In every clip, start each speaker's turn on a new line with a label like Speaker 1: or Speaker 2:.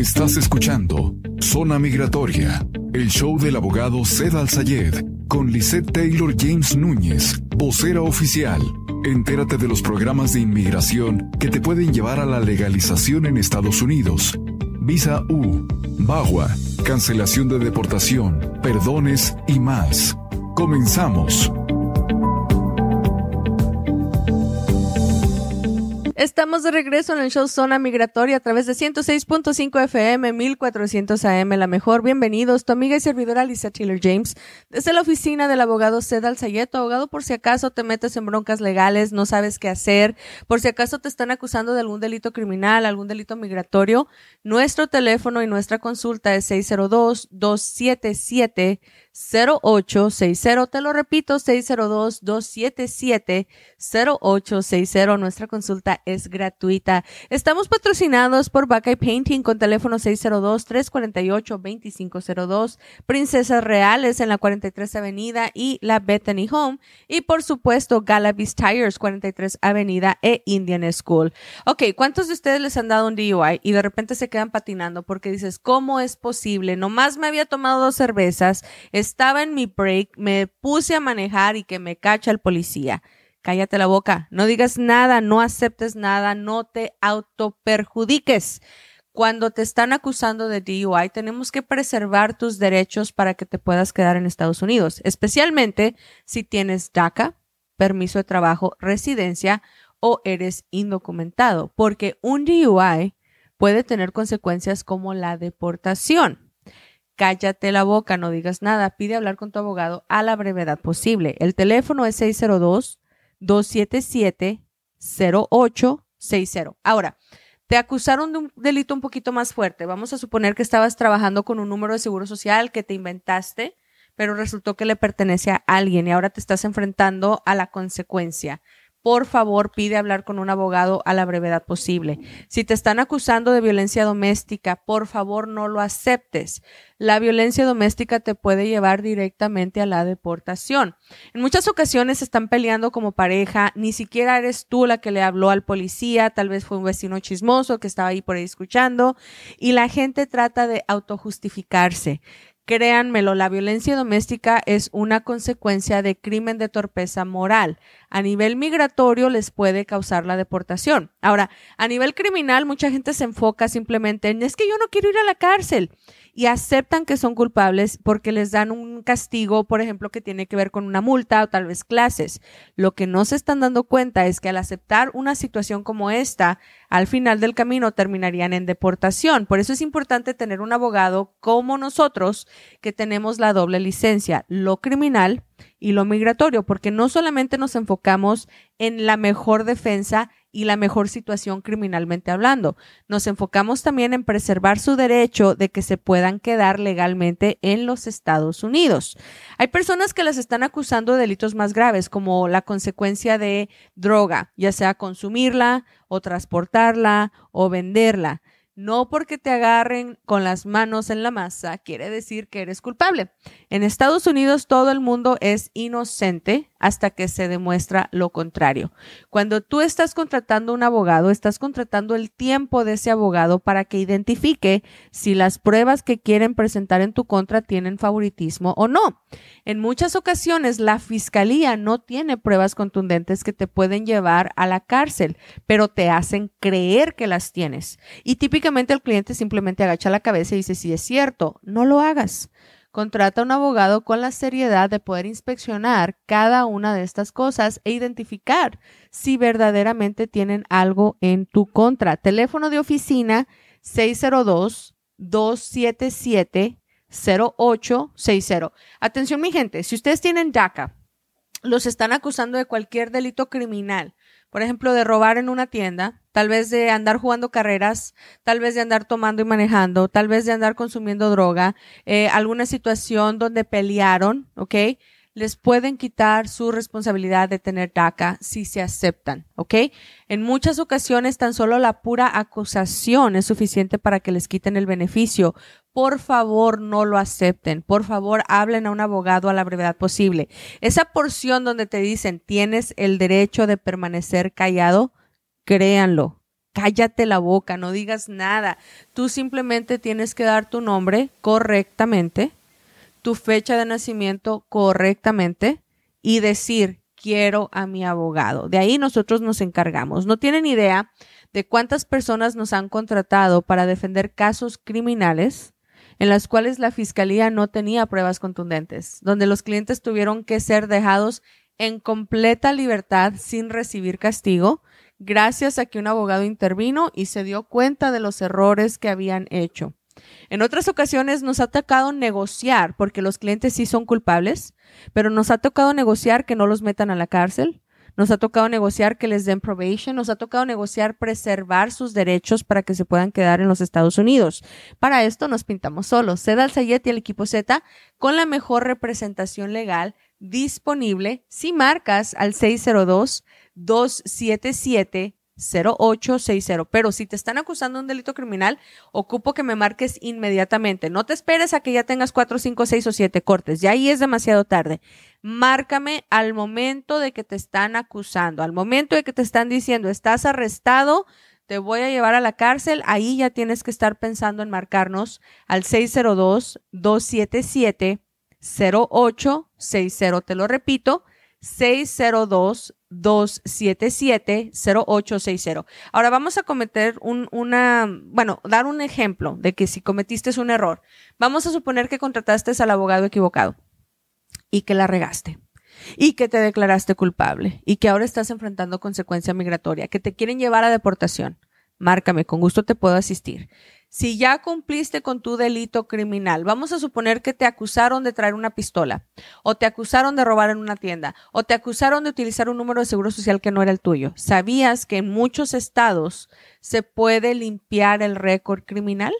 Speaker 1: Estás escuchando Zona Migratoria, el show del abogado Zed Al-Sayed con Lisette Taylor James Núñez, vocera oficial. Entérate de los programas de inmigración que te pueden llevar a la legalización en Estados Unidos. Visa U, BAGUA, cancelación de deportación, perdones y más. Comenzamos.
Speaker 2: Estamos de regreso en el show Zona Migratoria a través de 106.5 FM, 1400 AM, la mejor. Bienvenidos, tu amiga y servidora Lisa Taylor James, desde la oficina del abogado Cedal Sayeto. Abogado, por si acaso te metes en broncas legales, no sabes qué hacer, por si acaso te están acusando de algún delito criminal, algún delito migratorio, nuestro teléfono y nuestra consulta es 602 277 0860. Te lo repito, 602-277-0860. Nuestra consulta es gratuita. Estamos patrocinados por Buckeye Painting con teléfono 602-348-2502. Princesas Reales en la 43 Avenida y la Bethany Home. Y por supuesto, Galavis Tires 43 Avenida e Indian School. Ok, ¿cuántos de ustedes les han dado un DUI y de repente se quedan patinando porque dices, ¿cómo es posible? Nomás me había tomado dos cervezas estaba en mi break, me puse a manejar y que me cacha el policía. Cállate la boca, no digas nada, no aceptes nada, no te autoperjudiques. Cuando te están acusando de DUI, tenemos que preservar tus derechos para que te puedas quedar en Estados Unidos, especialmente si tienes DACA, permiso de trabajo, residencia o eres indocumentado, porque un DUI puede tener consecuencias como la deportación cállate la boca, no digas nada, pide hablar con tu abogado a la brevedad posible. El teléfono es 602-277-0860. Ahora, te acusaron de un delito un poquito más fuerte. Vamos a suponer que estabas trabajando con un número de seguro social que te inventaste, pero resultó que le pertenece a alguien y ahora te estás enfrentando a la consecuencia por favor pide hablar con un abogado a la brevedad posible. Si te están acusando de violencia doméstica, por favor no lo aceptes. La violencia doméstica te puede llevar directamente a la deportación. En muchas ocasiones están peleando como pareja, ni siquiera eres tú la que le habló al policía, tal vez fue un vecino chismoso que estaba ahí por ahí escuchando, y la gente trata de autojustificarse. Créanmelo, la violencia doméstica es una consecuencia de crimen de torpeza moral. A nivel migratorio les puede causar la deportación. Ahora, a nivel criminal, mucha gente se enfoca simplemente en es que yo no quiero ir a la cárcel y aceptan que son culpables porque les dan un castigo, por ejemplo, que tiene que ver con una multa o tal vez clases. Lo que no se están dando cuenta es que al aceptar una situación como esta, al final del camino terminarían en deportación. Por eso es importante tener un abogado como nosotros que tenemos la doble licencia, lo criminal y lo migratorio, porque no solamente nos enfocamos en la mejor defensa y la mejor situación criminalmente hablando, nos enfocamos también en preservar su derecho de que se puedan quedar legalmente en los Estados Unidos. Hay personas que las están acusando de delitos más graves, como la consecuencia de droga, ya sea consumirla o transportarla o venderla. No porque te agarren con las manos en la masa quiere decir que eres culpable. En Estados Unidos todo el mundo es inocente hasta que se demuestra lo contrario. Cuando tú estás contratando un abogado, estás contratando el tiempo de ese abogado para que identifique si las pruebas que quieren presentar en tu contra tienen favoritismo o no. En muchas ocasiones la fiscalía no tiene pruebas contundentes que te pueden llevar a la cárcel, pero te hacen creer que las tienes. Y típicamente el cliente simplemente agacha la cabeza y dice, si es cierto, no lo hagas. Contrata un abogado con la seriedad de poder inspeccionar cada una de estas cosas e identificar si verdaderamente tienen algo en tu contra. Teléfono de oficina 602 277 0860. Atención mi gente, si ustedes tienen DACA, los están acusando de cualquier delito criminal, por ejemplo, de robar en una tienda, tal vez de andar jugando carreras, tal vez de andar tomando y manejando, tal vez de andar consumiendo droga, eh, alguna situación donde pelearon, ¿ok? les pueden quitar su responsabilidad de tener DACA si se aceptan, ¿ok? En muchas ocasiones tan solo la pura acusación es suficiente para que les quiten el beneficio. Por favor, no lo acepten. Por favor, hablen a un abogado a la brevedad posible. Esa porción donde te dicen tienes el derecho de permanecer callado, créanlo. cállate la boca, no digas nada. Tú simplemente tienes que dar tu nombre correctamente, tu fecha de nacimiento correctamente y decir, quiero a mi abogado. De ahí nosotros nos encargamos. No tienen idea de cuántas personas nos han contratado para defender casos criminales en las cuales la fiscalía no tenía pruebas contundentes, donde los clientes tuvieron que ser dejados en completa libertad sin recibir castigo, gracias a que un abogado intervino y se dio cuenta de los errores que habían hecho. En otras ocasiones nos ha tocado negociar, porque los clientes sí son culpables, pero nos ha tocado negociar que no los metan a la cárcel, nos ha tocado negociar que les den probation, nos ha tocado negociar preservar sus derechos para que se puedan quedar en los Estados Unidos. Para esto nos pintamos solos. Seda al Sayet y el equipo Z con la mejor representación legal disponible si marcas al 602 277 0860. Pero si te están acusando de un delito criminal, ocupo que me marques inmediatamente. No te esperes a que ya tengas 4, 5, 6 o 7 cortes. Ya ahí es demasiado tarde. Márcame al momento de que te están acusando, al momento de que te están diciendo, estás arrestado, te voy a llevar a la cárcel. Ahí ya tienes que estar pensando en marcarnos al 602 277 0860. Te lo repito, 602-277-0860. Ahora vamos a cometer un, una, bueno, dar un ejemplo de que si cometiste un error, vamos a suponer que contrataste al abogado equivocado y que la regaste y que te declaraste culpable y que ahora estás enfrentando consecuencia migratoria, que te quieren llevar a deportación. Márcame, con gusto te puedo asistir. Si ya cumpliste con tu delito criminal, vamos a suponer que te acusaron de traer una pistola, o te acusaron de robar en una tienda, o te acusaron de utilizar un número de seguro social que no era el tuyo. ¿Sabías que en muchos estados se puede limpiar el récord criminal?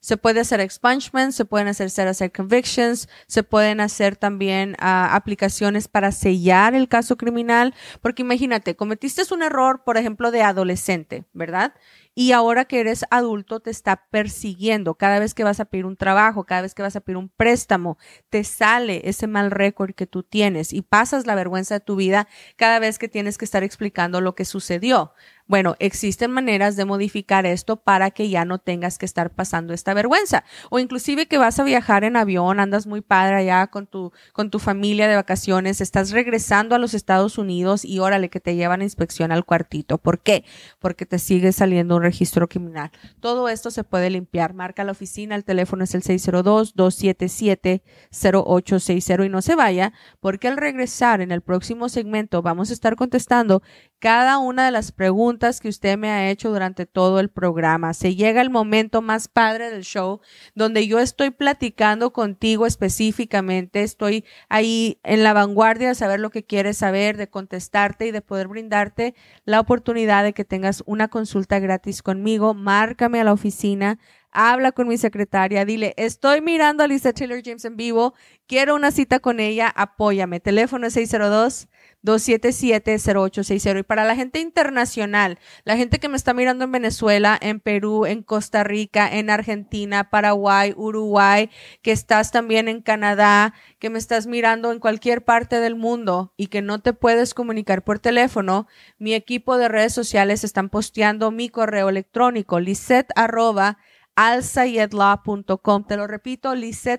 Speaker 2: Se puede hacer expungement, se pueden hacer aside convictions, se pueden hacer también ah, aplicaciones para sellar el caso criminal, porque imagínate, cometiste un error, por ejemplo, de adolescente, ¿verdad? Y ahora que eres adulto te está persiguiendo. Cada vez que vas a pedir un trabajo, cada vez que vas a pedir un préstamo, te sale ese mal récord que tú tienes y pasas la vergüenza de tu vida cada vez que tienes que estar explicando lo que sucedió. Bueno, existen maneras de modificar esto para que ya no tengas que estar pasando esta vergüenza. O inclusive que vas a viajar en avión, andas muy padre allá con tu, con tu familia de vacaciones, estás regresando a los Estados Unidos y órale que te llevan a inspección al cuartito. ¿Por qué? Porque te sigue saliendo registro criminal. Todo esto se puede limpiar. Marca la oficina, el teléfono es el 602-277-0860 y no se vaya porque al regresar en el próximo segmento vamos a estar contestando cada una de las preguntas que usted me ha hecho durante todo el programa. Se llega el momento más padre del show donde yo estoy platicando contigo específicamente, estoy ahí en la vanguardia de saber lo que quieres saber, de contestarte y de poder brindarte la oportunidad de que tengas una consulta gratis conmigo. Márcame a la oficina habla con mi secretaria, dile, estoy mirando a Lisa Taylor James en vivo, quiero una cita con ella, apóyame. Teléfono es 602 277-0860. Y para la gente internacional, la gente que me está mirando en Venezuela, en Perú, en Costa Rica, en Argentina, Paraguay, Uruguay, que estás también en Canadá, que me estás mirando en cualquier parte del mundo y que no te puedes comunicar por teléfono, mi equipo de redes sociales están posteando mi correo electrónico, lisette arroba Te lo repito,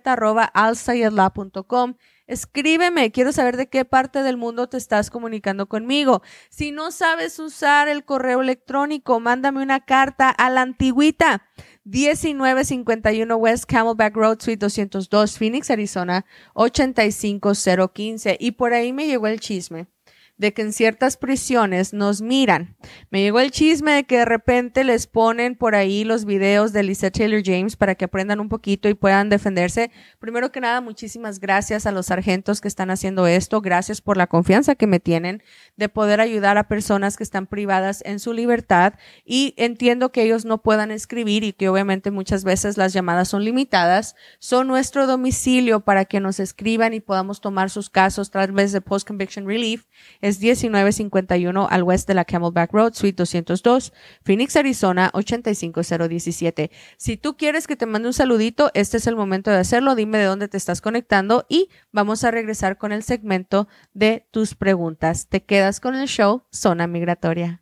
Speaker 2: arroba Escríbeme, quiero saber de qué parte del mundo te estás comunicando conmigo. Si no sabes usar el correo electrónico, mándame una carta a la antigüita 1951 West Camelback Road, Suite 202, Phoenix, Arizona 85015. Y por ahí me llegó el chisme de que en ciertas prisiones nos miran. Me llegó el chisme de que de repente les ponen por ahí los videos de Lisa Taylor James para que aprendan un poquito y puedan defenderse. Primero que nada, muchísimas gracias a los sargentos que están haciendo esto. Gracias por la confianza que me tienen de poder ayudar a personas que están privadas en su libertad. Y entiendo que ellos no puedan escribir y que obviamente muchas veces las llamadas son limitadas. Son nuestro domicilio para que nos escriban y podamos tomar sus casos a través de Post Conviction Relief es 1951 al oeste de la Camelback Road, Suite 202, Phoenix, Arizona 85017. Si tú quieres que te mande un saludito, este es el momento de hacerlo. Dime de dónde te estás conectando y vamos a regresar con el segmento de tus preguntas. Te quedas con el show Zona Migratoria.